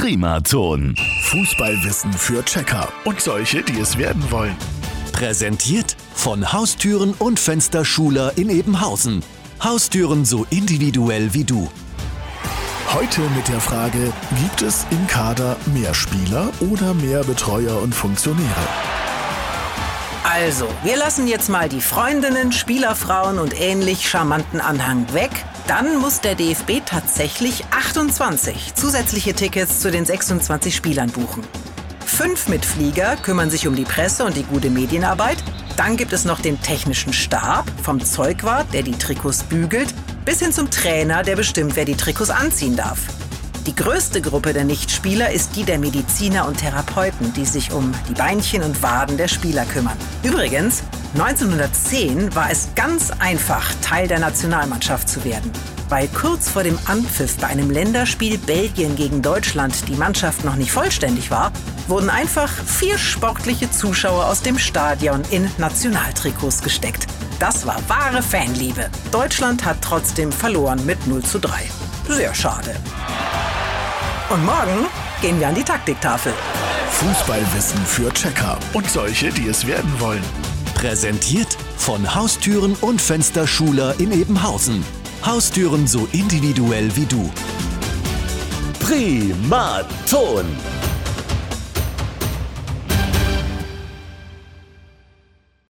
Primaton. Fußballwissen für Checker und solche, die es werden wollen. Präsentiert von Haustüren und Fensterschuler in Ebenhausen. Haustüren so individuell wie du. Heute mit der Frage, gibt es im Kader mehr Spieler oder mehr Betreuer und Funktionäre? Also, wir lassen jetzt mal die Freundinnen, Spielerfrauen und ähnlich charmanten Anhang weg. Dann muss der DFB tatsächlich 28 zusätzliche Tickets zu den 26 Spielern buchen. Fünf Mitflieger kümmern sich um die Presse und die gute Medienarbeit. Dann gibt es noch den technischen Stab, vom Zeugwart, der die Trikots bügelt, bis hin zum Trainer, der bestimmt, wer die Trikots anziehen darf. Die größte Gruppe der Nichtspieler ist die der Mediziner und Therapeuten, die sich um die Beinchen und Waden der Spieler kümmern. Übrigens, 1910 war es ganz einfach, Teil der Nationalmannschaft zu werden. Weil kurz vor dem Anpfiff bei einem Länderspiel Belgien gegen Deutschland die Mannschaft noch nicht vollständig war, wurden einfach vier sportliche Zuschauer aus dem Stadion in Nationaltrikots gesteckt. Das war wahre Fanliebe. Deutschland hat trotzdem verloren mit 0 zu 3. Sehr schade. Und morgen gehen wir an die Taktiktafel. Fußballwissen für Checker und solche, die es werden wollen. Präsentiert von Haustüren und Fensterschuler in Ebenhausen. Haustüren so individuell wie du. Primaton.